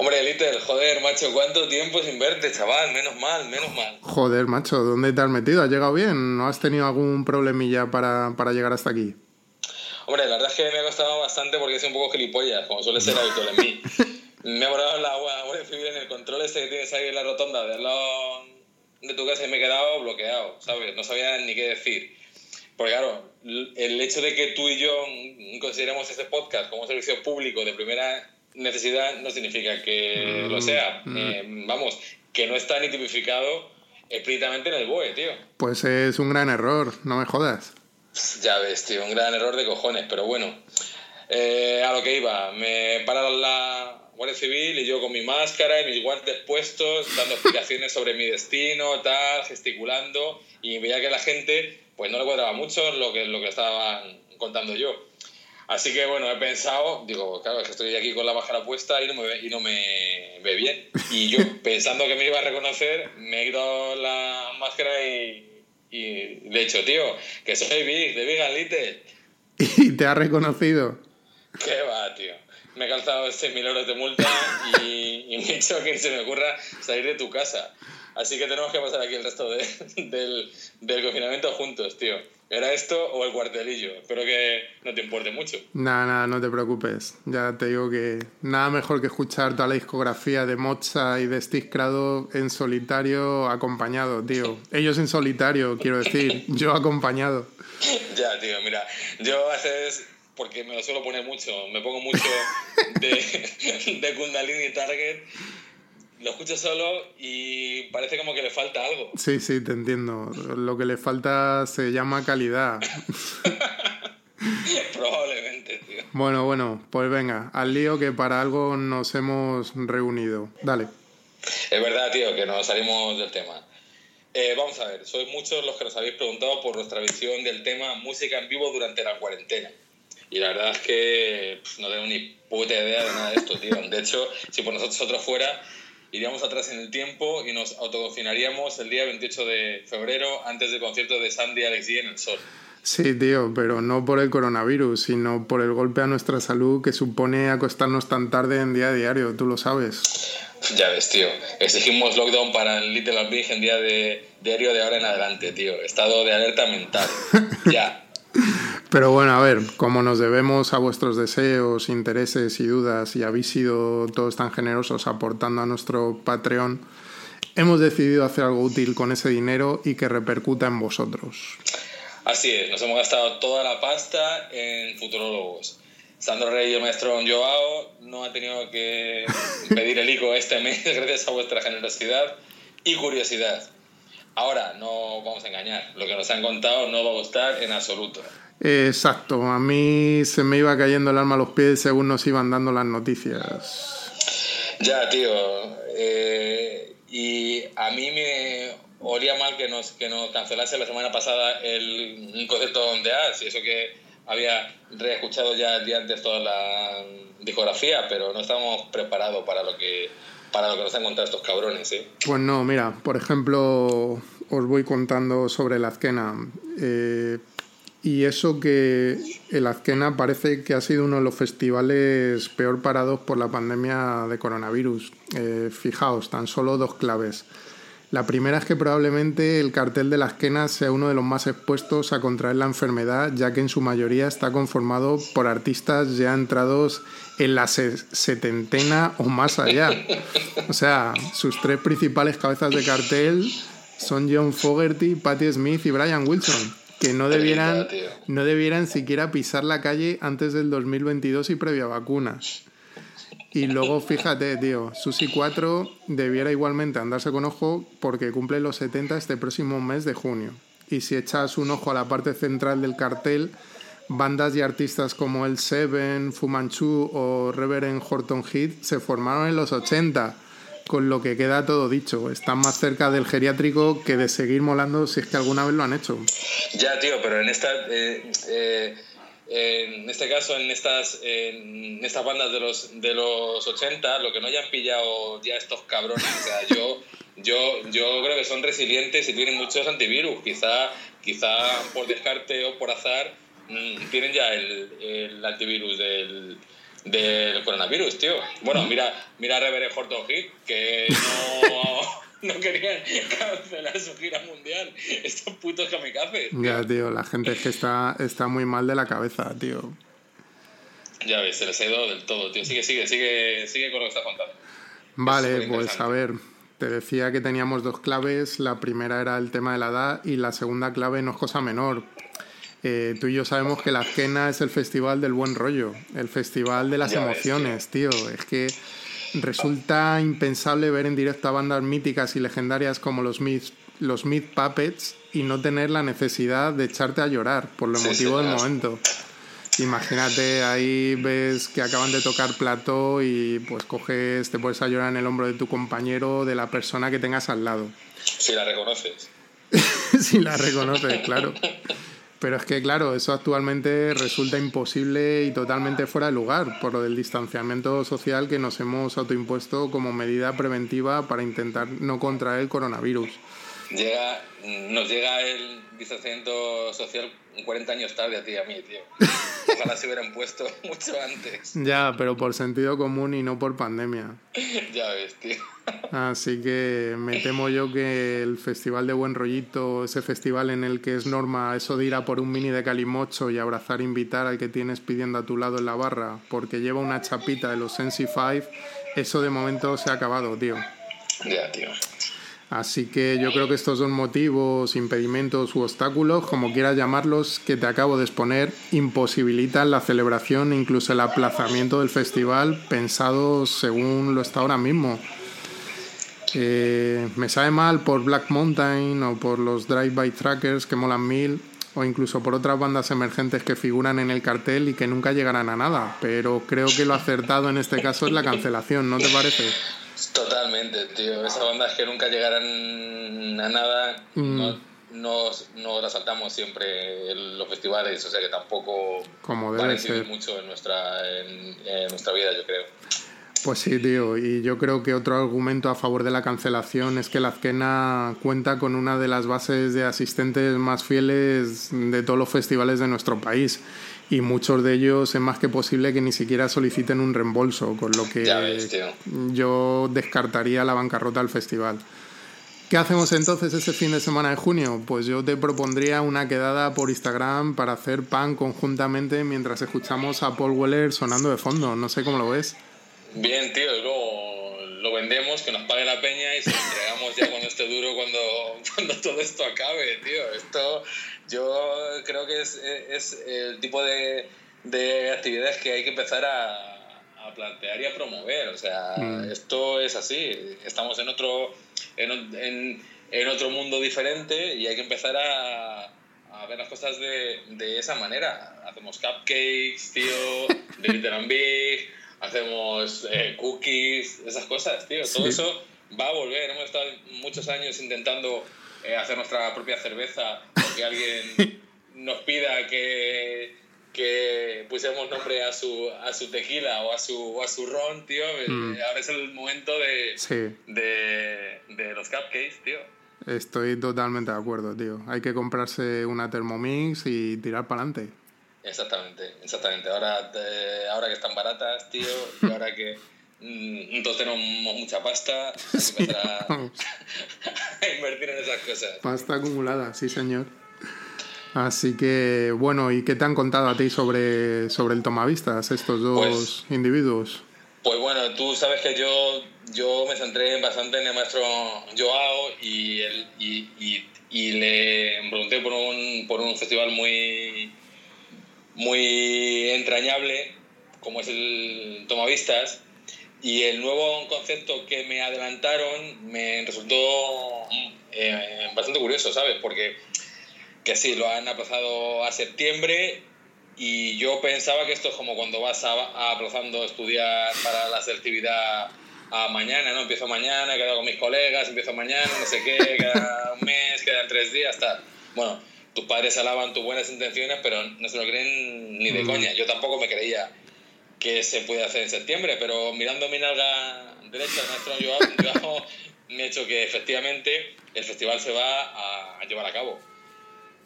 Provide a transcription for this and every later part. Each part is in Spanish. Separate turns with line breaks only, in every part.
Hombre, Little, joder, macho, ¿cuánto tiempo sin verte, chaval? Menos mal, menos mal.
Joder, macho, ¿dónde te has metido? ¿Has llegado bien? ¿No has tenido algún problemilla para, para llegar hasta aquí?
Hombre, la verdad es que me ha costado bastante porque soy un poco gilipollas, como suele ser habitual en mí. Me ha borrado la Guardia Civil en el control ese que tienes ahí en la rotonda de al lado de tu casa y me he quedado bloqueado, ¿sabes? No sabía ni qué decir. Porque claro, el hecho de que tú y yo consideremos este podcast como un servicio público de primera necesidad no significa que lo mm, sea. Mm. Eh, vamos, que no está ni tipificado explícitamente en el BOE, tío.
Pues es un gran error, no me jodas.
Ya ves, tío, un gran error de cojones, pero bueno. Eh, a lo que iba, me para la Guardia Civil y yo con mi máscara y mis guantes puestos, dando explicaciones sobre mi destino, tal, gesticulando, y veía que la gente pues no le cuadraba mucho lo que, lo que estaban contando yo. Así que bueno, he pensado, digo, claro, es que estoy aquí con la máscara puesta y no me ve, y no me ve bien. Y yo, pensando que me iba a reconocer, me he quitado la máscara y, y le he dicho, tío, que soy Big, de Big and Little.
¿Y te ha reconocido?
¿Qué va, tío? Me he calzado 6.000 euros de multa y, y, me he dicho que se me ocurra salir de tu casa. Así que tenemos que pasar aquí el resto de, del, del, confinamiento juntos, tío. ¿Era esto o el cuartelillo? Espero que no te importe mucho.
Nada, nada, no te preocupes. Ya te digo que nada mejor que escuchar toda la discografía de Mocha y de Steve Crado en solitario acompañado, tío. Ellos en solitario, quiero decir, yo acompañado.
Ya, tío, mira, yo a veces porque me lo suelo poner mucho, me pongo mucho de, de Kundalini Target lo escucho solo y parece como que le falta algo.
Sí, sí, te entiendo. Lo que le falta se llama calidad.
Probablemente, tío.
Bueno, bueno, pues venga, al lío que para algo nos hemos reunido. Dale.
Es verdad, tío, que nos salimos del tema. Eh, vamos a ver, sois muchos los que nos habéis preguntado por nuestra visión del tema música en vivo durante la cuarentena. Y la verdad es que no tengo ni puta idea de nada de esto, tío. De hecho, si por nosotros fuera, iríamos atrás en el tiempo y nos autoconfinaríamos el día 28 de febrero antes del concierto de Sandy Alexi en el Sol.
Sí, tío, pero no por el coronavirus, sino por el golpe a nuestra salud que supone acostarnos tan tarde en día a diario, tú lo sabes.
Ya ves, tío. Exigimos lockdown para el Little Big en día de diario de ahora en adelante, tío. Estado de alerta mental. ya.
Pero bueno, a ver, como nos debemos a vuestros deseos, intereses y dudas y habéis sido todos tan generosos aportando a nuestro Patreon, hemos decidido hacer algo útil con ese dinero y que repercuta en vosotros.
Así es, nos hemos gastado toda la pasta en futurólogos. Sandro Rey y el maestro Joao no ha tenido que pedir el ICO este mes gracias a vuestra generosidad y curiosidad. Ahora, no vamos a engañar, lo que nos han contado no va a gustar en absoluto.
Exacto, a mí se me iba cayendo el alma a los pies según nos iban dando las noticias.
Ya, tío. Eh, y a mí me olía mal que nos, que nos cancelase la semana pasada el, un concierto donde y eso que había reescuchado ya el día antes toda la discografía, pero no estábamos preparados para lo que para lo que nos han contado estos cabrones, ¿eh?
Pues no, mira, por ejemplo, os voy contando sobre la Azquena. Eh, y eso que el Azquena parece que ha sido uno de los festivales peor parados por la pandemia de coronavirus. Eh, fijaos, tan solo dos claves. La primera es que probablemente el cartel de la Azquena sea uno de los más expuestos a contraer la enfermedad, ya que en su mayoría está conformado por artistas ya entrados en la setentena o más allá. O sea, sus tres principales cabezas de cartel son John Fogerty, Patti Smith y Brian Wilson que no debieran, no debieran siquiera pisar la calle antes del 2022 y previa vacuna. Y luego, fíjate, tío, Susi 4 debiera igualmente andarse con ojo porque cumple los 70 este próximo mes de junio. Y si echas un ojo a la parte central del cartel, bandas y artistas como El Seven, Fu Manchu o Reverend Horton Heat se formaron en los 80 con lo que queda todo dicho. Están más cerca del geriátrico que de seguir molando si es que alguna vez lo han hecho.
Ya, tío, pero en esta... Eh, eh, en este caso, en estas, en estas bandas de los, de los 80, lo que no hayan pillado ya estos cabrones, o sea, yo, yo, yo creo que son resilientes y tienen muchos antivirus. Quizá, quizá por descarte o por azar mm, tienen ya el, el antivirus del, del coronavirus, tío. Bueno, mira, mira a Reverend Horton Heat, que no, no querían cancelar su gira mundial. Estos putos kamikazes.
Ya, tío, la gente es que está, está muy mal de la cabeza, tío.
Ya ves, se les ha ido del todo, tío. Sigue, sigue, sigue, sigue con lo que estás contando.
Vale, pues a ver, te decía que teníamos dos claves. La primera era el tema de la edad y la segunda clave no es cosa menor. Eh, tú y yo sabemos que la Azquena es el festival del buen rollo, el festival de las emociones, tío. Es que resulta impensable ver en directo a bandas míticas y legendarias como los Myth, los Myth Puppets y no tener la necesidad de echarte a llorar por lo motivo del momento. Imagínate, ahí ves que acaban de tocar plató y pues coges, te puedes a llorar en el hombro de tu compañero, de la persona que tengas al lado.
Si la reconoces.
si la reconoces, claro. Pero es que, claro, eso actualmente resulta imposible y totalmente fuera de lugar por lo del distanciamiento social que nos hemos autoimpuesto como medida preventiva para intentar no contraer el coronavirus.
Llega, nos llega el distanciamiento social 40 años tarde a ti y a mí, tío. Ojalá se hubieran puesto mucho antes.
Ya, pero por sentido común y no por pandemia.
ya ves, tío.
Así que me temo yo que el Festival de Buen Rollito, ese festival en el que es norma eso de ir a por un mini de calimocho y abrazar e invitar al que tienes pidiendo a tu lado en la barra porque lleva una chapita de los Sensi 5, eso de momento se ha acabado, tío.
Ya, tío.
Así que yo creo que estos dos motivos, impedimentos u obstáculos, como quieras llamarlos, que te acabo de exponer, imposibilitan la celebración e incluso el aplazamiento del festival pensado según lo está ahora mismo. Eh, me sabe mal por Black Mountain o por los Drive-By Trackers que molan mil o incluso por otras bandas emergentes que figuran en el cartel y que nunca llegarán a nada, pero creo que lo acertado en este caso es la cancelación, ¿no te parece?
Totalmente, tío. Esas bandas que nunca llegarán a nada, mm. no, no, las saltamos siempre en los festivales, o sea que tampoco
Como debe
ser. mucho en nuestra, en, nuestra vida, yo creo.
Pues sí, tío, y yo creo que otro argumento a favor de la cancelación es que la Azquena cuenta con una de las bases de asistentes más fieles de todos los festivales de nuestro país y muchos de ellos es más que posible que ni siquiera soliciten un reembolso, con lo que yo descartaría la bancarrota del festival. ¿Qué hacemos entonces ese fin de semana de junio? Pues yo te propondría una quedada por Instagram para hacer pan conjuntamente mientras escuchamos a Paul Weller sonando de fondo. No sé cómo lo ves.
Bien, tío, luego lo vendemos, que nos pague la peña y se lo entregamos ya cuando esté duro, cuando, cuando todo esto acabe, tío. Esto yo creo que es, es el tipo de, de, actividades que hay que empezar a, a plantear y a promover. O sea, mm. esto es así. Estamos en otro, en, en, en, otro mundo diferente y hay que empezar a, a ver las cosas de, de, esa manera. Hacemos cupcakes, tío, de Little and Big, hacemos eh, cookies, esas cosas, tío. Todo eso va a volver. Hemos estado muchos años intentando eh, hacer nuestra propia cerveza o que alguien nos pida que, que pusiéramos nombre a su, a su tequila o a su, a su ron, tío. Eh, mm. Ahora es el momento de, de, de los cupcakes, tío.
Estoy totalmente de acuerdo, tío. Hay que comprarse una Thermomix y tirar para adelante.
Exactamente, exactamente. Ahora, eh, ahora que están baratas, tío, y ahora que entonces mm, tenemos mucha pasta, que empezar a, invertir en esas cosas.
Pasta acumulada, sí, señor. Así que, bueno, ¿y qué te han contado a ti sobre, sobre el tomavistas, estos dos pues, individuos?
Pues bueno, tú sabes que yo, yo me centré bastante en el maestro Joao y, el, y, y, le pregunté por un, por un festival muy, muy entrañable como es el tomavistas y el nuevo concepto que me adelantaron me resultó eh, bastante curioso, ¿sabes? Porque que sí, lo han aplazado a septiembre y yo pensaba que esto es como cuando vas a, aplazando estudiar para la selectividad a mañana, ¿no? Empiezo mañana, quedo con mis colegas, empiezo mañana, no sé qué, queda un mes, quedan tres días, tal. Bueno, tus padres alaban tus buenas intenciones, pero no se lo creen ni de mm. coña. Yo tampoco me creía que se puede hacer en septiembre, pero mirando mi nalga derecha, maestro yo, me he hecho que efectivamente el festival se va a, llevar a cabo.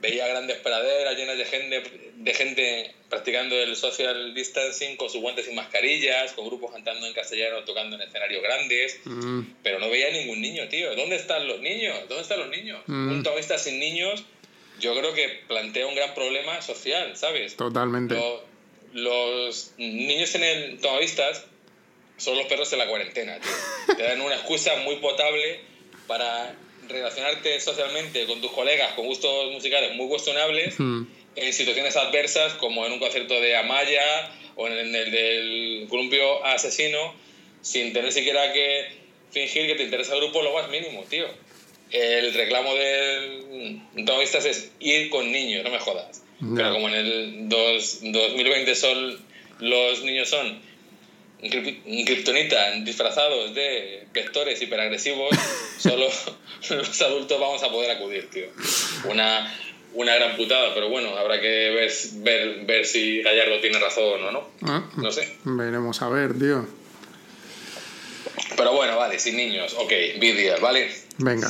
veía grandes praderas llenas de gente, de gente practicando el social distancing con sus guantes y mascarillas, con grupos cantando en castellano, tocando en escenarios grandes,
Mm,
pero no veía ningún niño, tío. ¿Dónde están los niños? ¿Dónde están los niños?
Mm.
Un taoísta sin niños, yo creo que plantea un gran problema social, ¿sabes?
totalmente.
Lo- los niños en el taoístas son los perros de la cuarentena, tío. Te dan una excusa muy potable para relacionarte socialmente con tus colegas con gustos musicales muy cuestionables
Mm,
en situaciones adversas como en un concierto de Amaya o en el del columpio asesino sin tener siquiera que fingir que te interesa el grupo lo más mínimo, tío. El reclamo de taoístas es ir con niños, no me jodas.
Ya.
Pero como en el dos- 2020 son, los niños son krip- kriptonita disfrazados de vectores hiperagresivos, solo los adultos vamos a poder acudir, tío. Una, una gran putada, pero bueno, habrá que ver, ver, ver si Gallardo tiene razón o no.
ah,
No sé.
Veremos a ver, tío.
Pero bueno, vale, sin niños, ok, vídeos, ¿vale?
Venga.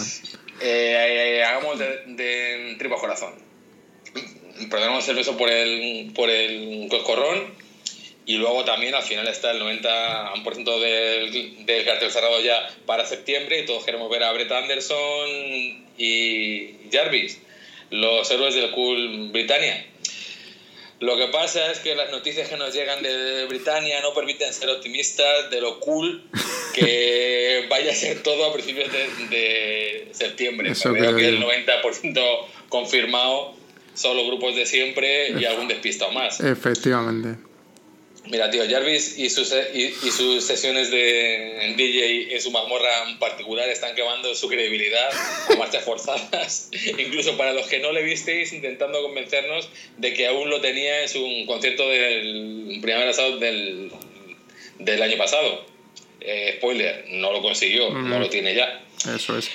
Eh, eh, hagamos de, de tripa corazón. Perdonamos el beso por el, por el coscorrón y luego también al final está el 90% del, del cartel cerrado ya para septiembre y todos queremos ver a Brett Anderson y Jarvis, los héroes del cool Britannia. Lo que pasa es que las noticias que nos llegan de Britannia no permiten ser optimistas de lo cool que vaya a ser todo a principios de, de septiembre.
Creo
que el
yo.
90% confirmado son los grupos de siempre y algún despistado más.
Efectivamente.
Mira, tío, Jarvis y sus, y, y sus sesiones de en DJ en su mazmorra en particular están quemando su credibilidad a marchas forzadas. Incluso para los que no le visteis, intentando convencernos de que aún lo tenía en su concierto del primer asado del, del año pasado. Eh, spoiler, no lo consiguió, no lo tiene ya.
Eso es.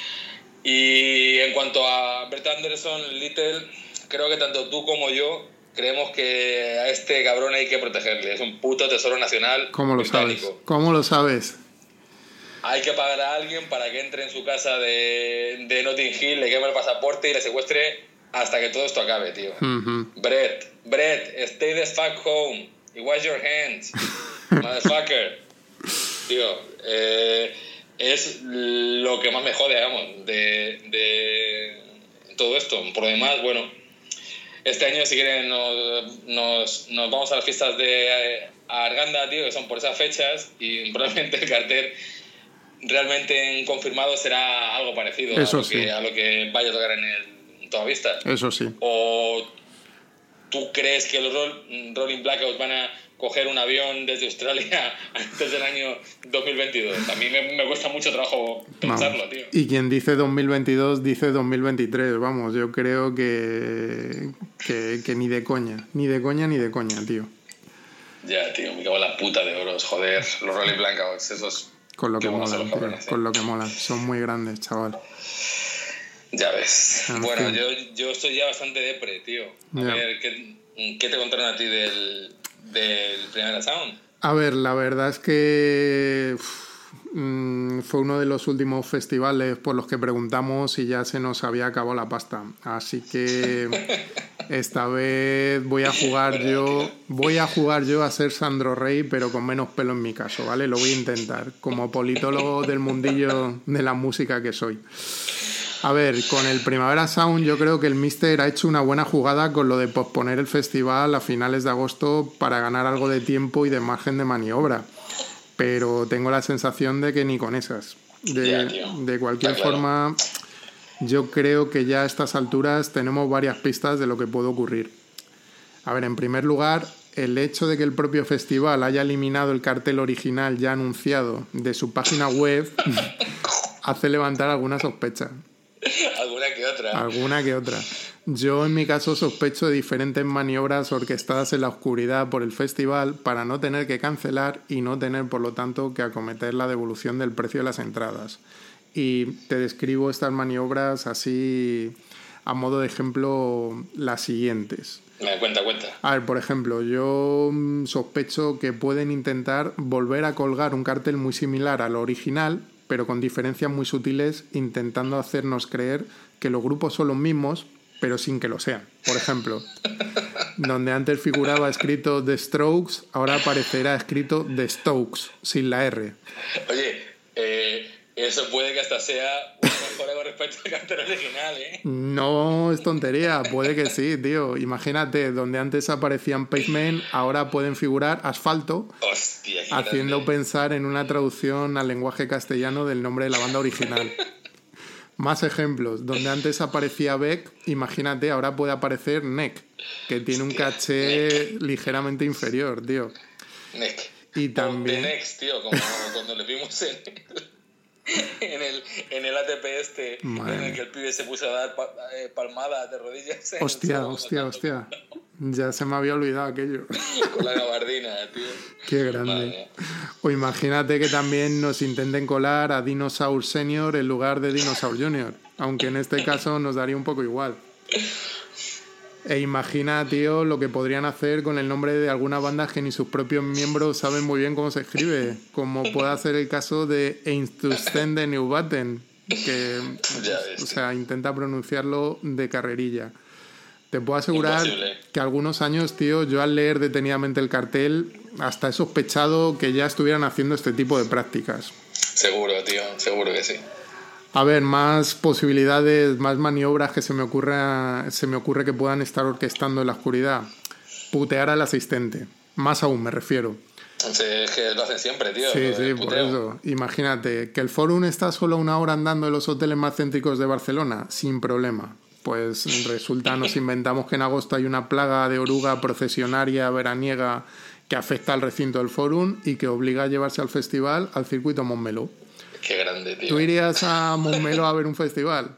Y en cuanto a Brett Anderson, Little, creo que tanto tú como yo creemos que a este cabrón hay que protegerle. Es un puto tesoro nacional.
¿Cómo lo sabes? ¿Cómo lo sabes?
Hay que pagar a alguien para que entre en su casa de, de Notting Hill, le queme el pasaporte y le secuestre hasta que todo esto acabe, tío.
Ujú.
Brett, Brett, stay the fuck home y wash your hands, motherfucker. Tío, eh, es lo que más me jode, digamos, de, de todo esto. Por lo demás, bueno, este año si quieren nos, nos, nos vamos a las fiestas de eh, Arganda, tío, que son por esas fechas y probablemente el cartel realmente confirmado será algo parecido
Eso
a, lo
sí.
que, a lo que vaya a tocar en el Toda
Eso sí.
¿O tú crees que los Roll- Rolling Blackouts van a coger un avión desde Australia antes del año 2022? A mí me, me cuesta mucho trabajo pensarlo,
Vamos.
tío.
Y quien dice 2022 dice 2023. Vamos, yo creo que, que, que ni de coña. Ni de coña ni de coña, tío.
Ya, tío, me cago en la puta de oros, joder. Los Rolling Blackouts, esos...
Con lo que molan,
cabrones, eh.
Con lo que molan. Son muy grandes, chaval.
Ya ves.
En
bueno,
fin.
yo, yo estoy ya bastante depre, tío. A ver, ¿qué, qué te contaron a ti del, del primer sound?
A ver, la verdad es que mm, fue uno de los últimos festivales por los que preguntamos y ya se nos había acabado la pasta. Así que esta vez voy a jugar yo, voy a jugar yo a ser Sandro Rey, pero con menos pelo en mi caso, ¿vale? Lo voy a intentar, como politólogo del mundillo de la música que soy. A ver, con el Primavera Sound yo creo que el Mister ha hecho una buena jugada con lo de posponer el festival a finales de agosto para ganar algo de tiempo y de margen de maniobra. Pero tengo la sensación de que ni con esas. De, cualquier
claro.
forma, yo creo que ya a estas alturas tenemos varias pistas de lo que puede ocurrir. A ver, en primer lugar, el hecho de que el propio festival haya eliminado el cartel original ya anunciado de su página web hace levantar alguna sospecha.
Alguna que otra.
Alguna que otra. Yo en mi caso sospecho de diferentes maniobras orquestadas en la oscuridad por el festival para no tener que cancelar y no tener por lo tanto que acometer la devolución del precio de las entradas. Y te describo estas maniobras así a modo de ejemplo las siguientes.
Me cuenta, cuenta.
A ver, por ejemplo, yo mm, sospecho que pueden intentar volver a colgar un cartel muy similar al original, pero con diferencias muy sutiles, intentando hacernos creer que los grupos son los mismos, pero sin que lo sean. Por ejemplo, donde antes figuraba escrito The Strokes, ahora aparecerá escrito The Stokes, sin la R.
Oye, eh, eso puede que hasta sea una mejora con respecto al cartel original, ¿eh?
No es tontería, puede que sí, tío. Imagínate, donde antes aparecían pavement, ahora pueden figurar asfalto,
Hostia,
haciendo
grande.
pensar en una traducción al lenguaje castellano del nombre de la banda original. Más ejemplos, donde antes aparecía Beck, imagínate, ahora puede aparecer Neck, que tiene un caché ligeramente inferior, tío.
Neck.
Y también-
The Next, tío, como cuando le vimos en, en, el, en el ATP este,
Madre
en el que el pibe se puso a dar eh, palmadas de rodillas.
Hostia, hostia, hostia. Ya se me había olvidado aquello.
Con la gabardina, tío.
Qué grande. O imagínate que también nos intenten colar a Dinosaur Senior en lugar de Dinosaur Junior, aunque en este caso nos daría un poco igual. E imagina, tío, lo que podrían hacer con el nombre de algunas bandas que ni sus propios miembros saben muy bien cómo se escribe, como puede ser el caso de Einstürzen de Neubatten, que
Ya ves,
o sea, intenta pronunciarlo de carrerilla. Te puedo asegurar
Imposible.
que algunos años, tío, yo al leer detenidamente el cartel, hasta he sospechado que ya estuvieran haciendo este tipo de prácticas.
Seguro, tío, seguro que sí.
A ver, más posibilidades, más maniobras que se me ocurre, se me ocurre que puedan estar orquestando en la oscuridad. Putear al asistente. Más aún, me refiero.
Sí, es que lo hacen siempre, tío.
Sí, sí, por eso. Imagínate, que el Forum está solo una hora andando en los hoteles más céntricos de Barcelona, sin problema. Pues resulta, nos inventamos que en agosto hay una plaga de oruga procesionaria veraniega que afecta al recinto del Forum y que obliga a llevarse al festival al circuito Montmeló.
Qué grande, tío.
¿Tú irías a Montmeló a ver un festival?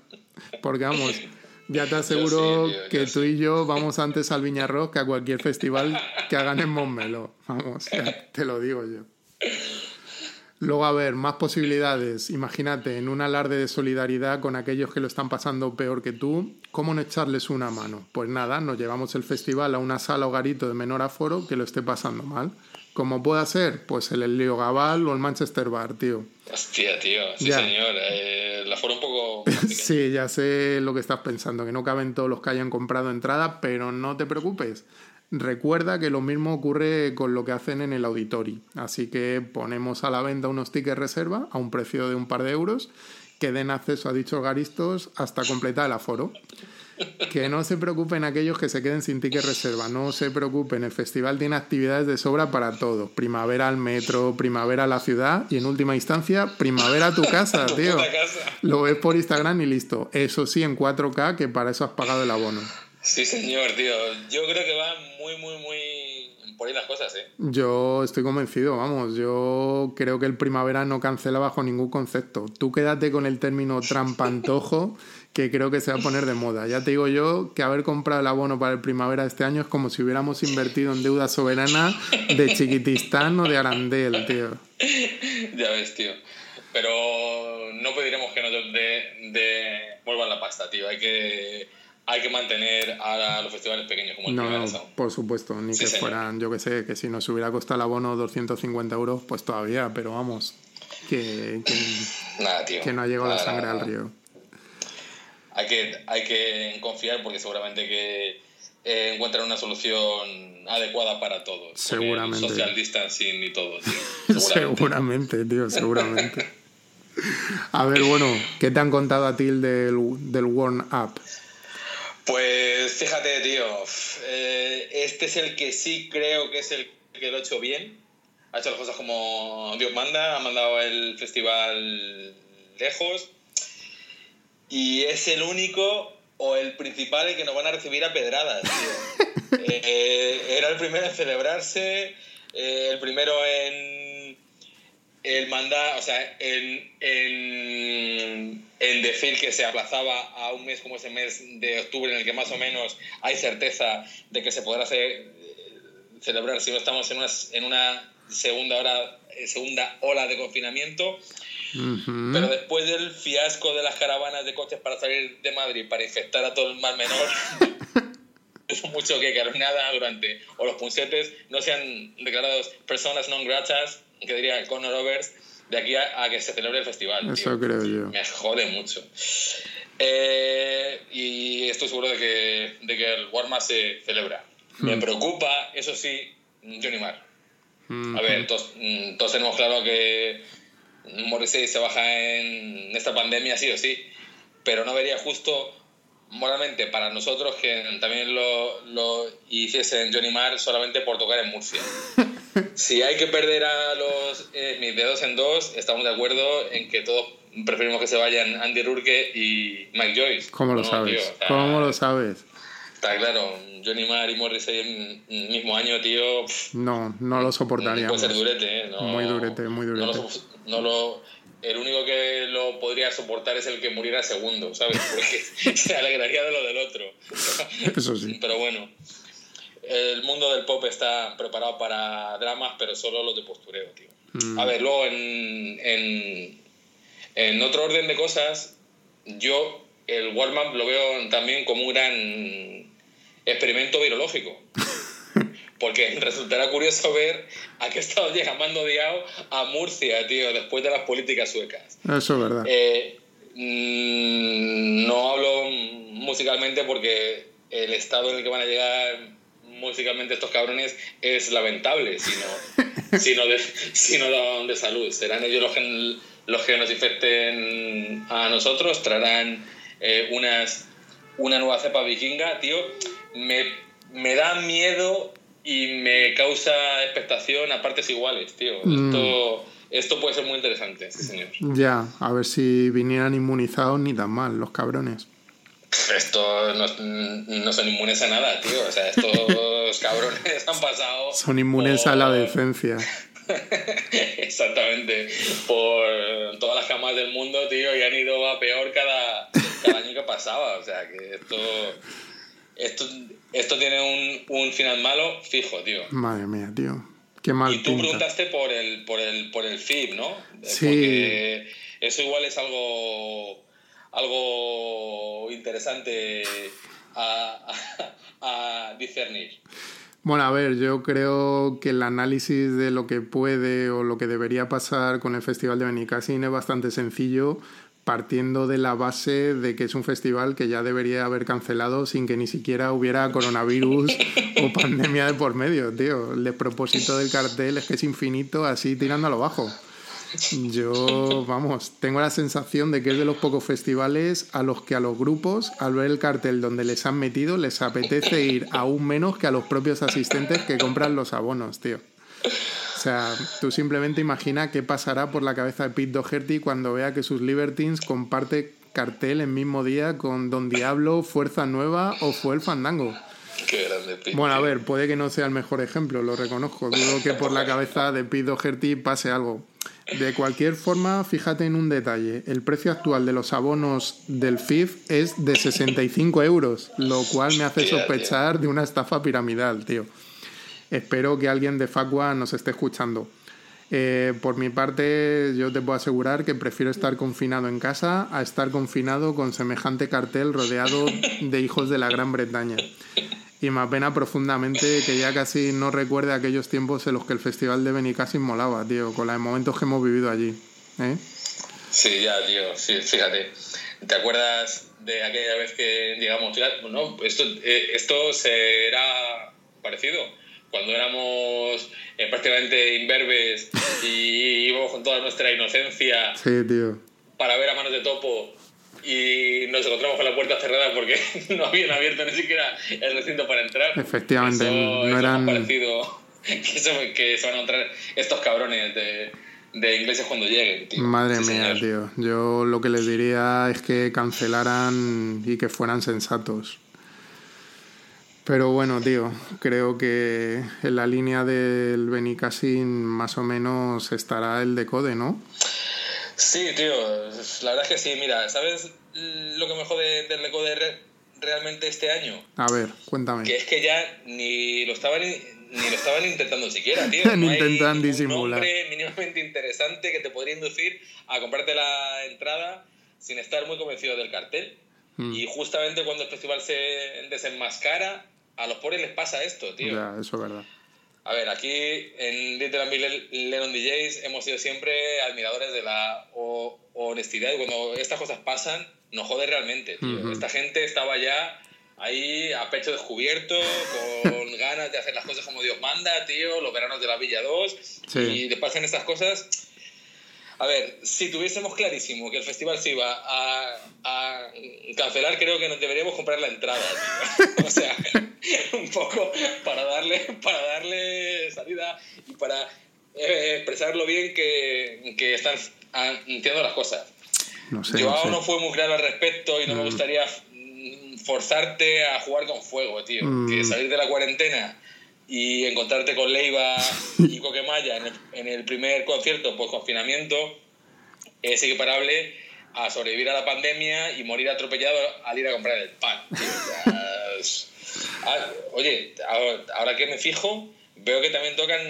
Porque vamos, ya te aseguro
sí, tío, yo
que
sí.
tú y yo vamos antes al Viñarrock que a cualquier festival que hagan en Montmeló. Vamos, ya te lo digo yo. Luego, a ver, más posibilidades. Imagínate, en un alarde de solidaridad con aquellos que lo están pasando peor que tú, ¿cómo no echarles una mano? Pues nada, nos llevamos el festival a una sala o garito de menor aforo que lo esté pasando mal. ¿Cómo puede ser? Pues el Elio Gabal o el Manchester Bar, tío.
Hostia, tío. Sí,
Ya.
señor. Eh, la fuera un poco.
Sí, ya sé lo que estás pensando, que no caben todos los que hayan comprado entrada, pero no te preocupes. Recuerda que lo mismo ocurre con lo que hacen en el auditorio. Así que ponemos a la venta unos tickets reserva a un precio de un par de euros que den acceso a dichos garistos hasta completar el aforo. Que no se preocupen aquellos que se queden sin ticket reserva, no se preocupen, el festival tiene actividades de sobra para todos. Primavera al metro, primavera a la ciudad y en última instancia, primavera a tu casa, tío. Lo ves por Instagram y listo. Eso sí, en 4K, que para eso has pagado el abono.
Sí, señor, tío. Yo creo que van muy, muy, muy. Por ahí las cosas, ¿eh?
Yo estoy convencido, vamos, yo creo que el primavera no cancela bajo ningún concepto. Tú quédate con el término trampantojo, que creo que se va a poner de moda. Ya te digo yo que haber comprado el abono para el primavera este año es como si hubiéramos invertido en deuda soberana de Chiquitistán o de Arandel, tío.
Ya ves, tío. Pero no pediremos que nos de, de vuelvan la pasta, tío. Hay que, hay que mantener a los festivales pequeños como el
No,
Primavera Sound.
por supuesto, ni
Sí,
que
señor.
fueran, yo que sé, que si nos hubiera costado el abono 250 euros, pues todavía, pero vamos, que, que,
Nada, tío.
que no ha llegado la sangre
nada,
al río.
Hay que, hay que confiar porque seguramente que eh, encuentran una solución adecuada para todos.
Seguramente.
Social distancing y todo, tío. Seguramente.
Seguramente, tío, seguramente. A ver, bueno, ¿qué te han contado a ti el del, del Warm Up?
Pues fíjate, tío. eh, este es el que sí creo que es el que lo ha hecho bien. Ha hecho las cosas como Dios manda, ha mandado el festival lejos. Y es el único o el principal que nos van a recibir a pedradas, tío. Eh, era el primero en celebrarse, eh, el primero en el mandar, o sea, en, en, en decir que se aplazaba a un mes como ese mes de octubre en el que más o menos hay certeza de que se podrá hacer, eh, celebrar si no estamos en una, en una segunda hora eh, segunda ola de confinamiento. Pero después del fiasco de las caravanas de coches para salir de Madrid para infectar a todo el mal menor es mucho que Carolina durante o los punsetes no sean declarados personas non gratas que diría Conor Overs de aquí a, que se celebre el festival.
Eso creo yo.
Me jode mucho. Eh, y estoy seguro de que, de que el Warma se celebra. Me hmm. preocupa, eso sí, Johnny Marr. Hmm. A ver, todos, mm, todos, tenemos claro que Morrissey se baja en esta pandemia, sí o sí, pero no vería justo moralmente para nosotros que también lo, lo hiciesen Johnny Marr solamente por tocar en Murcia. si hay que perder a los eh, mis dedos en dos, estamos de acuerdo en que todos preferimos que se vayan Andy Rurke y Mike Joyce.
¿Cómo lo sabes? ¿Cómo lo sabes?
Está claro, Johnny Marr y Morrissey en el mismo año, tío.
no, no lo soportaría.
Puede ser durete, ¿eh?
muy durete, muy durete.
No lo, el único que lo podría soportar es el que muriera segundo, ¿sabes? Porque se alegraría de lo del otro.
Eso sí.
Pero bueno, el mundo del pop está preparado para dramas, pero solo los de postureo, tío. Mm. A ver, luego en, en, en, otro orden de cosas, yo el warm lo veo también como un gran experimento virológico. Porque resultará curioso ver a qué estado llega Mando Diao a Murcia, tío, después de las políticas suecas.
Eso es verdad.
Eh, mm, no hablo musicalmente porque el estado en el que van a llegar musicalmente estos cabrones es lamentable, sino, sino, de, sino de, salud. Serán ellos los que, los que nos infecten a nosotros, traerán eh, unas, una nueva cepa vikinga, tío. Me, me da miedo y me causa expectación a partes iguales, tío. Mm. Esto, esto puede ser muy interesante, sí, señor.
Ya, a ver si vinieran inmunizados ni tan mal, los cabrones.
Esto no, no, son inmunes a nada, tío. O sea, estos cabrones han pasado.
Son inmunes a la decencia.
Exactamente. Por todas las camas del mundo, tío, y han ido a peor cada, cada año que pasaba. O sea, que esto. Esto, esto tiene un, un final malo fijo, tío.
Madre mía, tío. Qué mal.
Y tú preguntaste por el, por el, por el FIB, ¿no? Sí. Porque eso igual es algo, algo interesante a, a, discernir.
Bueno, a ver, yo creo que el análisis de lo que puede o lo que debería pasar con el Festival de Benicassin es bastante sencillo partiendo de la base de que es un festival que ya debería haber cancelado sin que ni siquiera hubiera coronavirus o pandemia de por medio, tío. El propósito del cartel es que es infinito, así tirándolo bajo. Yo, vamos, tengo la sensación de que es de los pocos festivales a los que a los grupos, al ver el cartel donde les han metido, les apetece ir aún menos que a los propios asistentes que compran los abonos, tío. O sea, tú simplemente imagina qué pasará por la cabeza de Pete Doherty cuando vea que sus Libertines comparte cartel el mismo día con Don Diablo, Fuerza Nueva o Fue el Fandango.
Qué grande, Pete.
Bueno, a ver, puede que no sea el mejor ejemplo, lo reconozco. Dudo que por la cabeza de Pete Doherty pase algo. De cualquier forma, fíjate en un detalle. El precio actual de los abonos del FIF es de 65 euros, lo cual me hace sospechar de una estafa piramidal, tío. Espero que alguien de Facua nos esté escuchando. Eh, por mi parte, yo te puedo asegurar que prefiero estar confinado en casa a estar confinado con semejante cartel rodeado de hijos de la Gran Bretaña. Y me apena profundamente que ya casi no recuerde aquellos tiempos en los que el festival de Benicassim molaba, tío, con los momentos que hemos vivido allí. ¿eh?
Sí, ya, tío, sí, fíjate. ¿Te acuerdas de aquella vez que, digamos, no, esto, eh, esto será parecido? Cuando éramos eh, prácticamente imberbes y íbamos con toda nuestra inocencia para ver a manos de topo y nos encontramos con la puerta cerrada porque no habían abierto ni siquiera el recinto para entrar.
Efectivamente, no eran...
parecido que, que se van a encontrar estos cabrones de, de ingleses cuando lleguen.
Madre mía, tío. Yo lo que les diría es que cancelaran y que fueran sensatos. Pero bueno, tío, creo que en la línea del Benicassin más o menos estará el decode, ¿no?
Sí, tío, la verdad es que sí. Mira, ¿sabes lo que me jode del decode realmente este año?
A ver, cuéntame.
Que es que ya ni lo estaban, ni lo estaban intentando siquiera, tío.
No Intentan disimular. Un
nombre mínimamente interesante que te podría inducir a comprarte la entrada sin estar muy convencido del cartel. Mm. Y justamente cuando el festival se desenmascara, a los pobres les pasa esto, tío.
Ya, eso es verdad.
A ver, aquí en Little Big Lennon DJs hemos sido siempre admiradores de la honestidad y cuando estas cosas pasan, nos jode realmente, tío. Esta gente estaba ya ahí a pecho descubierto, con ganas de hacer las cosas como Dios manda, tío, los veranos de la Villa 2, y después hacen estas cosas. A ver, si tuviésemos clarísimo que el festival se iba a, a cancelar, creo que nos deberíamos comprar la entrada, tío. o sea, un poco para darle, para darle salida y para eh, expresar lo bien que, que están entiendo las cosas. No sé, Yo no fue muy claro al respecto y no me mm. gustaría forzarte a jugar con fuego, tío. Que mm. salir de la cuarentena y encontrarte con Leiva y Coquemaya en el, en el primer concierto post confinamiento es equiparable a sobrevivir a la pandemia y morir atropellado al ir a comprar el pan. Ah, oye, ahora que me fijo, veo que también tocan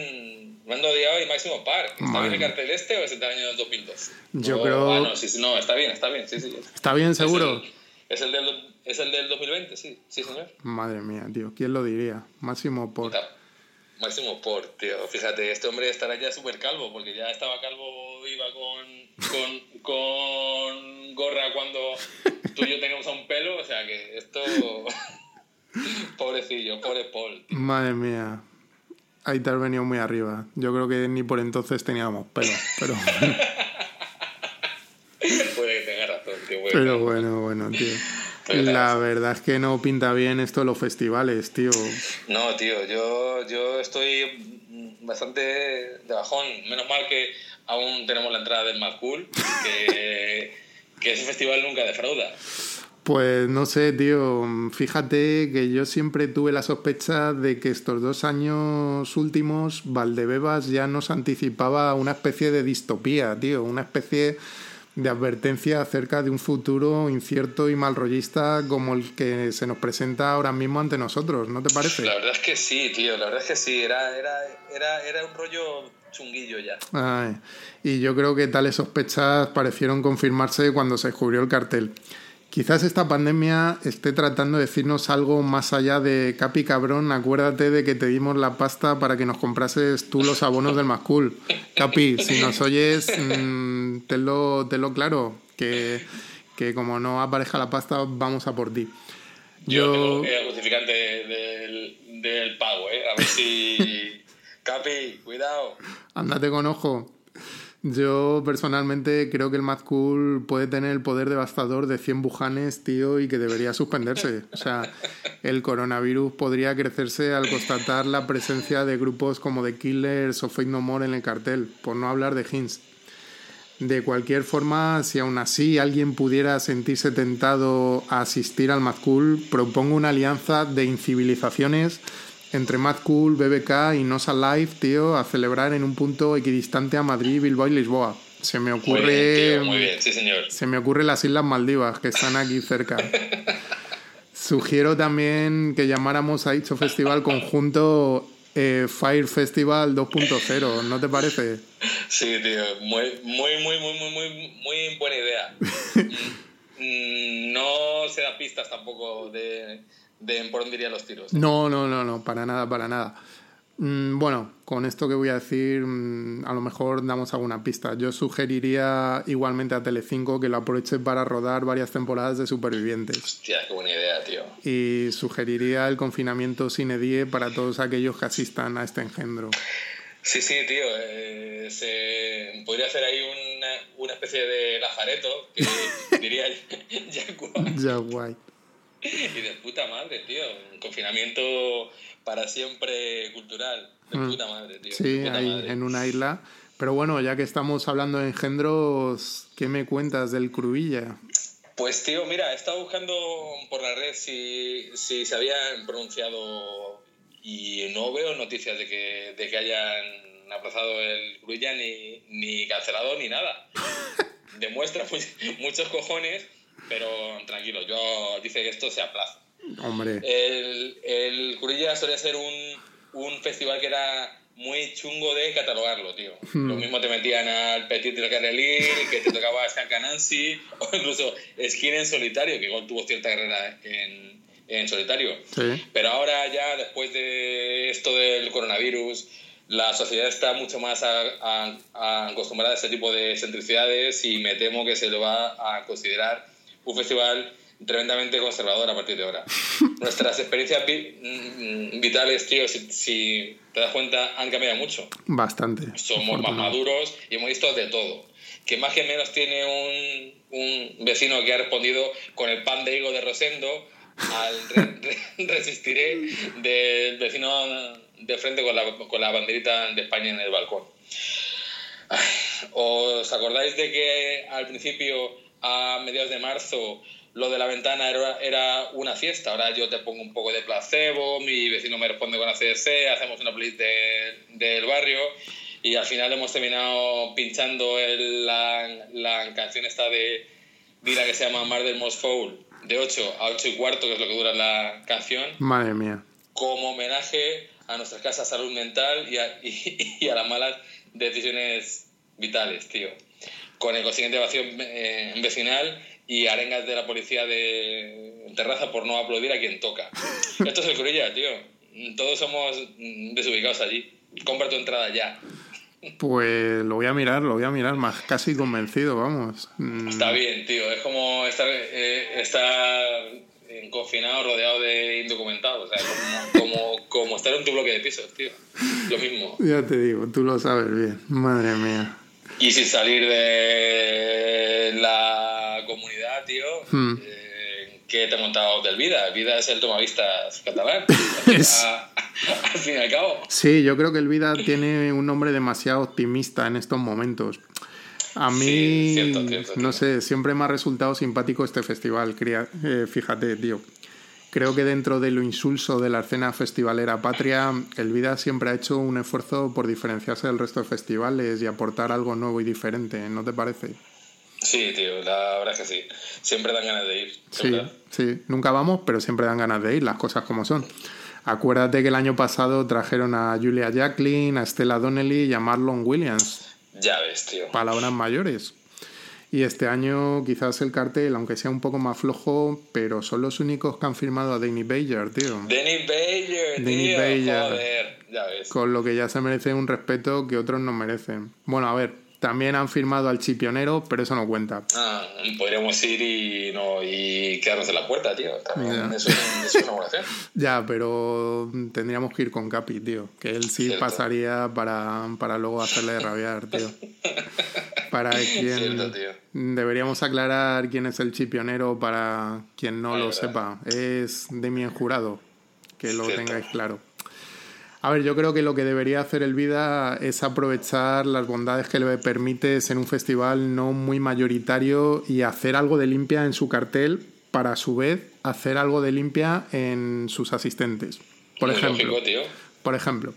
Mando Diao y Máximo Park. ¿Está bien el cartel este o es el del año 2002?
Yo creo.
Ah, no, sí, no, está bien, está bien, sí, sí.
Está bien, seguro.
Es el, del, es el del 2020, sí, sí, señor.
Madre mía, tío, ¿quién lo diría? Máximo Por.
Máximo Por, tío. Fíjate, este hombre estará ya súper calvo, porque ya estaba calvo, iba con, con, con gorra cuando tú y yo teníamos a un pelo, o sea que esto. Pobrecillo, pobre Paul.
Madre mía. Ahí te has venido muy arriba. Yo creo que ni por entonces teníamos pelo, pero.
Puede que tenga razón, tío.
Pero bueno, bueno, tío. La verdad es que no pinta bien esto los festivales, tío.
No, tío, yo, yo estoy bastante de bajón. Menos mal que aún tenemos la entrada del Mad Cool, que, que ese festival nunca defrauda.
Pues no sé, tío. Fíjate que yo siempre tuve la sospecha de que estos dos años últimos Valdebebas ya nos anticipaba una especie de distopía, tío. Una especie de advertencia acerca de un futuro incierto y malrollista como el que se nos presenta ahora mismo ante nosotros, ¿no te parece?
La verdad es que sí, tío, la verdad es que sí, era, era, era, era un rollo chunguillo ya.
y yo creo que tales sospechas parecieron confirmarse cuando se descubrió el cartel. Quizás esta pandemia esté tratando de decirnos algo más allá de Capi cabrón, acuérdate de que te dimos la pasta para que nos comprases tú los abonos del Mascool. Capi, si nos oyes, mmm, tenlo, claro, que, que, como no aparezca la pasta, vamos a por ti.
Yo, tengo el justificante del, del pago, ¿eh? A ver si... Capi, cuidado.
Ándate con ojo. Yo personalmente creo que el Mad Cool puede tener el poder devastador de 100 bujanes, tío, y que debería suspenderse. O sea, el coronavirus podría crecerse al constatar la presencia de grupos como The Killers o Fake No More en el cartel, por no hablar de Hints. De cualquier forma, si aún así alguien pudiera sentirse tentado a asistir al Mad Cool, propongo una alianza de incivilizaciones entre Mad Cool, BBK y Nosa Live, tío, a celebrar en un punto equidistante a Madrid, Bilbao y Lisboa. Se me ocurre.
Muy bien, sí, señor.
Se me ocurre las Islas Maldivas, que están aquí cerca. Sugiero también que llamáramos a dicho festival conjunto eh, Fire Festival 2.0, ¿no te parece?
Sí, tío, muy, muy, muy, muy, muy, muy, muy buena idea. Mm, no se da pistas tampoco de de por dónde irían los tiros.
No, no, no, no, para nada, para nada. Mm, bueno, con esto que voy a decir, mm, a lo mejor damos alguna pista. Yo sugeriría igualmente a Telecinco que lo aproveche para rodar varias temporadas de Supervivientes.
Hostia, qué buena idea, tío.
Y sugeriría el confinamiento sin edie para todos aquellos que asistan a este engendro.
Sí, sí, tío. Eh, se podría hacer ahí una, una especie de lazareto, que diría
ya guay.
y de puta madre, tío. Un confinamiento para siempre cultural. De mm. puta madre, tío.
Sí, ahí en una isla. Pero bueno, ya que estamos hablando de engendros, ¿qué me cuentas del Crubilla?
Pues tío, mira, he estado buscando por la red si, si se habían pronunciado y no veo noticias de que, de que hayan aplazado el Crubilla ni, ni cancelado ni nada. Demuestra muchos cojones pero tranquilo, yo dice que esto se aplaza.
Hombre.
El, el Curilla solía ser un, un festival que era muy chungo de catalogarlo, tío. Hmm. Lo mismo te metían al Petit del Carrelín, que te tocaba Skanka Nancy, o incluso Skin en solitario, que igual tuvo cierta carrera en, en solitario.
Sí.
Pero ahora ya, después de esto del coronavirus, la sociedad está mucho más a- a- a- acostumbrada a este tipo de excentricidades y me temo que se lo va a considerar un festival tremendamente conservador a partir de ahora. Nuestras experiencias vi- mm, vitales, tío, si, si te das cuenta, han cambiado mucho.
Bastante.
Somos más maduros y hemos visto de todo. Que más que menos tiene un, un vecino que ha respondido con el pan de higo de Rosendo al re- re- resistiré del vecino de frente con la, con la banderita de España en el balcón. ¿Os acordáis de que al principio, a mediados de marzo, lo de la ventana era, era una fiesta? Ahora yo te pongo un poco de placebo, mi vecino me responde con ACDC, hacemos una playlist de- del barrio y al final hemos terminado pinchando el- la, la canción esta de Vida que se llama Murder Most Foul de 8 a 8 y cuarto, que es lo que dura la canción
Madre mía.
como homenaje a nuestra escasa salud mental y a, y, y a las malas decisiones vitales, tío. Con el consiguiente vacío eh, vecinal y arengas de la policía de terraza por no aplaudir a quien toca. Esto es el Corilla, tío. Todos somos mm, desubicados allí. Compra tu entrada ya.
Pues lo voy a mirar, lo voy a mirar, más casi convencido, vamos. Mm,
Está bien, tío. Es como estar, eh, estar confinado, rodeado de indocumentados. O sea, como, como, como estar en tu bloque de pisos, tío. Lo mismo.
Ya te digo, tú lo sabes bien. Madre mía.
Y sin salir de la comunidad, tío,
Hmm.
eh, ¿qué te he contado del Vida? El Vida es el tomavistas catalán, a- al fin y al cabo.
Sí, yo creo que el Vida tiene un nombre demasiado optimista en estos momentos. A mí,
Sí, cierto, cierto,
no sé, siempre me ha resultado simpático este festival. cría- eh, fíjate, tío. Creo que dentro de lo insulso de la escena festivalera patria, el Vida siempre ha hecho un esfuerzo por diferenciarse del resto de festivales y aportar algo nuevo y diferente, ¿no te parece?
Sí, tío, la verdad es que sí. Siempre dan ganas de ir.
Sí,
¿verdad?
sí, nunca vamos, pero siempre dan ganas de ir, las cosas como son. Acuérdate que el año pasado trajeron a Julia Jacqueline, a Stella Donnelly y a Marlon Williams,
Ya ves, tío.
palabras mayores. Y este año quizás el cartel, aunque sea un poco más flojo, pero son los únicos que han firmado a Danny Bayer, tío.
Danny Bayer,
Danny
tío.
Bayer.
Joder, ya ves.
Con lo que ya se merece un respeto que otros no merecen. Bueno, a ver, también han firmado al chipionero, pero eso no cuenta.
Ah, podríamos ir y, no, y quedarnos en la puerta, tío. También eso, es, eso es una buena opción.
Ya, pero tendríamos que ir con Capi, tío. Que él sí
Cierto.
pasaría para, para luego hacerle rabiar, tío. Para quien...
Cierto, tío.
Deberíamos aclarar quién es el chipionero para quien no
Ay,
lo
verdad.
sepa. Es Demien Jurado, que lo
Cierto.
tengáis claro. A ver, yo creo que lo que debería hacer el Vida es aprovechar las bondades que le permite ser un festival no muy mayoritario y hacer algo de limpia en su cartel para a su vez hacer algo de limpia en sus asistentes. Por
Muy
ejemplo,
lógico, tío.
por ejemplo,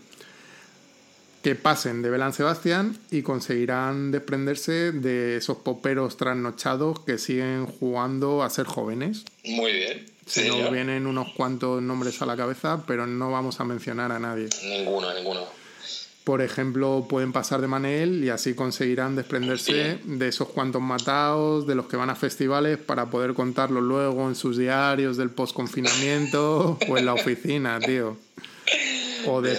que pasen de Belán Sebastián y conseguirán desprenderse de esos poperos trasnochados que siguen jugando a ser jóvenes.
Muy bien.
Se
Sí,
nos vienen unos cuantos nombres a la cabeza, pero no vamos a mencionar a nadie.
Ninguno, ninguno.
Por ejemplo, pueden pasar de Manel y así conseguirán desprenderse de esos cuantos matados, de los que van a festivales para poder contarlo luego en sus diarios del post-confinamiento o en la oficina, tío. O, de,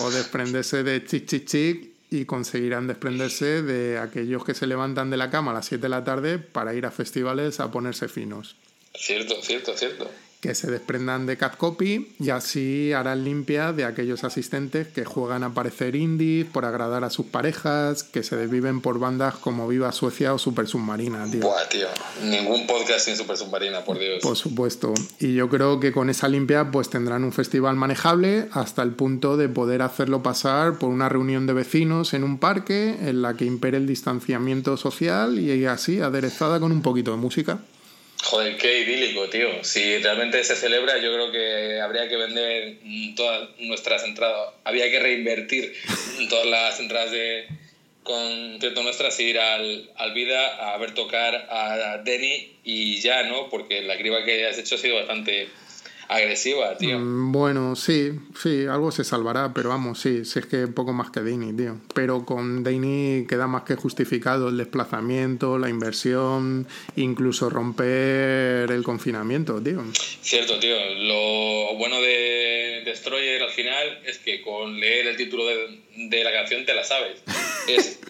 o desprenderse de Chic Chic Chic y conseguirán desprenderse de aquellos que se levantan de la cama a las 7 de la tarde para ir a festivales a ponerse finos.
Cierto, cierto, cierto.
Que se desprendan de Cat Copy y así harán limpia de aquellos asistentes que juegan a parecer indies por agradar a sus parejas, que se desviven por bandas como Viva Suecia o Super Submarina, tío.
Buah, tío. Ningún podcast sin Super Submarina, por Dios.
Por supuesto. Y yo creo que con esa limpia pues tendrán un festival manejable hasta el punto de poder hacerlo pasar por una reunión de vecinos en un parque en la que impere el distanciamiento social y así aderezada con un poquito de música.
Joder, qué idílico, tío. Si realmente se celebra, yo creo que habría que vender todas nuestras entradas. Había que reinvertir todas las entradas de concierto nuestras y ir al, al Vida a ver tocar a Denny y ya, ¿no? Porque la criba que has hecho ha sido bastante agresiva, tío.
Mm, Bueno, sí, sí, algo se salvará, pero vamos, sí, sí es que poco más que Dini, tío. Pero con Dini queda más que justificado el desplazamiento, la inversión, incluso romper el confinamiento, tío.
Cierto, tío. Lo bueno de Destroyer al final es que con leer el título de, de la canción te la sabes. Es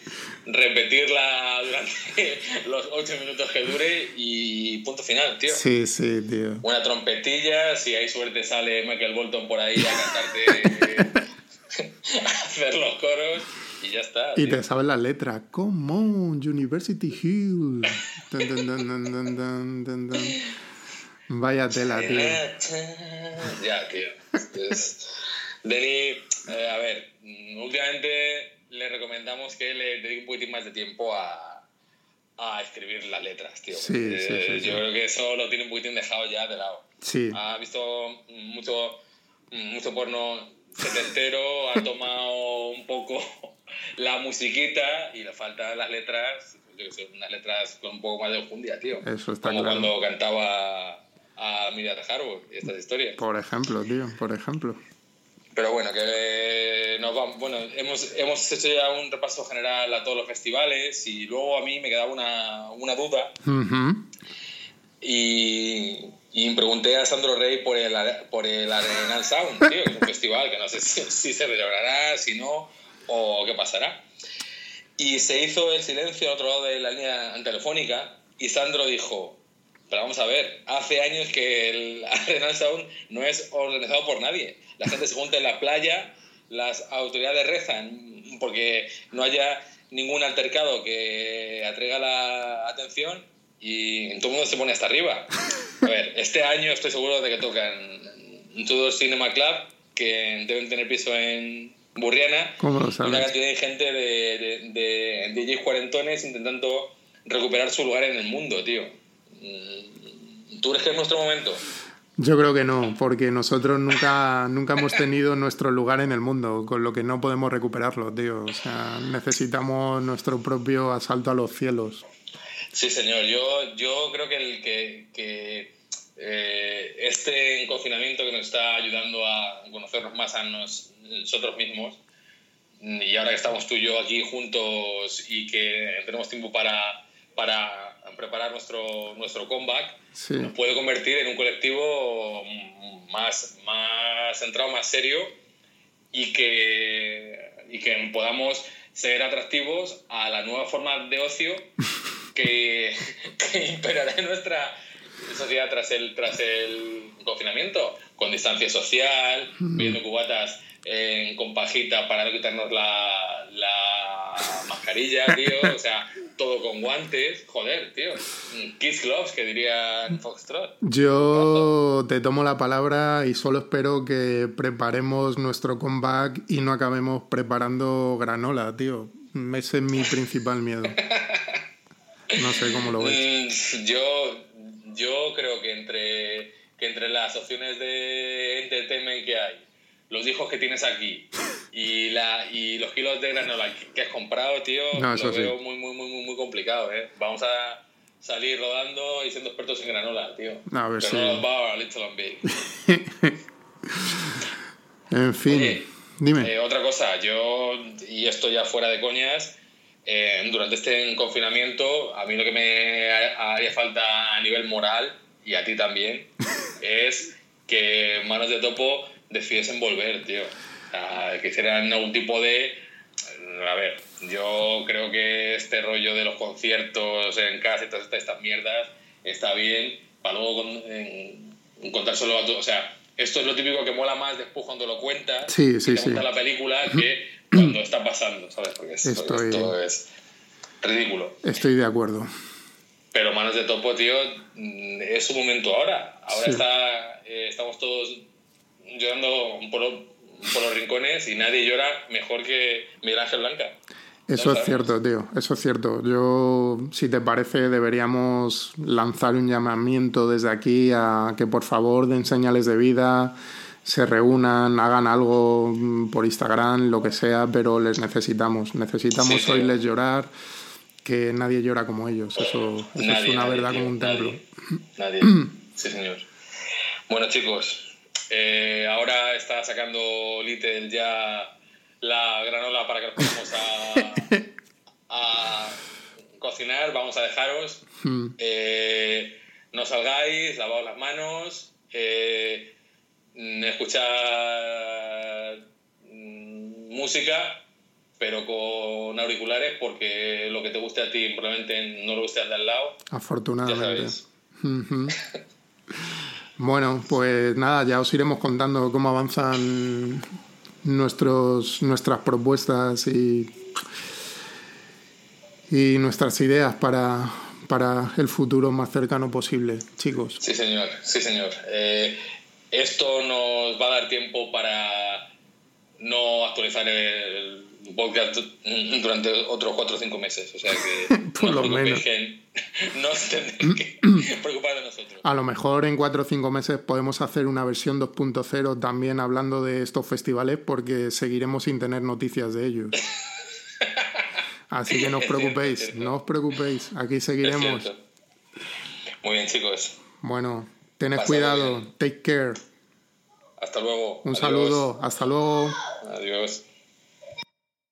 repetirla durante los ocho minutos que dure y punto final, tío.
Sí, sí, tío.
Una trompetilla, si hay suerte sale Michael Bolton por ahí a cantarte, a hacer los coros y ya está.
Y
tío.
te sabes la letra. Come on, University Hill. Dun, dun, dun, Vaya tela, tío.
Ya, tío. Es- Denny, eh, a ver, últimamente le recomendamos que le dedique un poquitín más de tiempo a, a escribir las letras, tío.
Sí,
porque,
sí, sí,
eh,
sí.
Yo creo que eso lo tiene un poquitín dejado ya de lado.
Sí,
Ha visto mucho, mucho porno setentero, ha tomado un poco la musiquita y le faltan las letras, yo que sé, unas letras con un poco más de enjundia, tío.
Eso está
Como
claro.
cuando cantaba a Miriam Harbour y estas historias.
por ejemplo, tío, por ejemplo.
Pero bueno, que nos vamos. Bueno, hemos, hemos hecho ya un repaso general a todos los festivales y luego a mí me quedaba una, una duda
Ujú.
y, y pregunté a Sandro Rey por el, por el Arenal Sound, tío, que es un festival que no sé si, si se celebrará, si no, o qué pasará. Y se hizo el silencio al otro lado de la línea telefónica y Sandro dijo, pero vamos a ver, hace años que el Arenal Sound no es organizado por nadie. La gente se junta en la playa, las autoridades rezan porque no haya ningún altercado que atraiga la atención y todo el mundo se pone hasta arriba. A ver, este año estoy seguro de que tocan todo Cinema Club, que deben tener piso en Burriana,
¿Cómo lo
una cantidad de gente de, de, de DJs cuarentones intentando recuperar su lugar en el mundo, tío. Mm, ¿Tú crees que es nuestro momento?
Yo creo que no, porque nosotros nunca, nunca hemos tenido nuestro lugar en el mundo, con lo que no podemos recuperarlo, tío. O sea, necesitamos nuestro propio asalto a los cielos.
Sí, señor. Yo, yo creo que, el, que, que eh, este confinamiento que nos está ayudando a conocernos más a nos- nosotros mismos, y ahora que estamos tú y yo aquí juntos y que tenemos tiempo para, para preparar nuestro, nuestro comeback,
Sí,
nos puede convertir en un colectivo más, más centrado, más serio y que, y que podamos ser atractivos a la nueva forma de ocio que, que imperará en nuestra sociedad tras el, tras el confinamiento, con distancia social, bebiendo cubatas en- con pajita para no quitarnos la, la mascarilla, tío, o sea, todo con guantes, joder, tío, kiss gloves, que dirían Foxtrot.
Yo te tomo la palabra y solo espero que preparemos nuestro comeback y no acabemos preparando granola, tío. Ese es mi principal miedo. No sé cómo lo ves.
Mm, yo, yo creo que entre, que entre las opciones de entertainment que hay, los hijos que tienes aquí y, la, y los kilos de granola que, has comprado, tío,
No,
lo veo muy, muy, muy, muy, muy complicado, ¿eh? Vamos a salir rodando y siendo expertos en granola, tío.
A ver si-. En fin,
Oye,
dime.
Eh, otra cosa, yo, y esto ya fuera de coñas, eh, durante este confinamiento, a mí lo que me ha- haría falta a nivel moral, y a ti también, es que Manos de Topo decidiesen volver, tío. O sea, que hicieran algún tipo de... A ver, yo creo que este rollo de los conciertos en casa y todas estas, estas mierdas está bien para luego con- en- contárselo a todos. O sea, esto es lo típico que mola más después cuando lo cuentas
Sí, sí,
y te
sí.
la película que cuando está pasando, ¿sabes? Porque es-
Estoy-
esto es ridículo.
Estoy de acuerdo.
Pero Manos de Topo, tío, mm, es su momento ahora. Ahora
Sí.
está, eh, estamos todos llorando por, lo- por los rincones y nadie llora mejor que Miguel Ángel Blanca.
Eso
¿No
es cierto, tío. Eso es cierto. Yo, si te parece, deberíamos lanzar un llamamiento desde aquí a que por favor den señales de vida, se reúnan, hagan algo mm, por Instagram, lo que sea, pero les necesitamos. Necesitamos
Sí, tío.
oírles llorar, que nadie llora como ellos. Eso, eso es una
nadie,
verdad
tío,
como un templo.
Nadie. Nadie. Sí, señor. Bueno, chicos, eh, ahora está sacando Little ya la granola para que nos pongamos a, a cocinar. Vamos a dejaros.
Hmm.
Eh, no salgáis, lavaos las manos, eh, mm, escuchad mm, música, pero con auriculares, porque lo que te guste a ti probablemente no le guste al de al lado.
Afortunadamente. Bueno, pues nada, ya os iremos contando cómo avanzan nuestros, nuestras propuestas y, y nuestras ideas para, para el futuro más cercano posible, chicos.
Sí, señor, sí, señor. Eh, esto nos va a dar tiempo para no actualizar el podcast durante otros cuatro o cinco meses. O sea que
Por
no
lo menos.
que no tendréis que preocupar de nosotros.
A lo mejor en cuatro o cinco meses podemos hacer una versión 2.0 también hablando de estos festivales porque seguiremos sin tener noticias de ellos. Así que no os preocupéis,
cierto.
no os preocupéis, aquí seguiremos.
Muy bien, chicos.
Bueno, tened cuidado,
bien.
take care.
Hasta luego.
Un
Adiós.
saludo, hasta luego.
Adiós.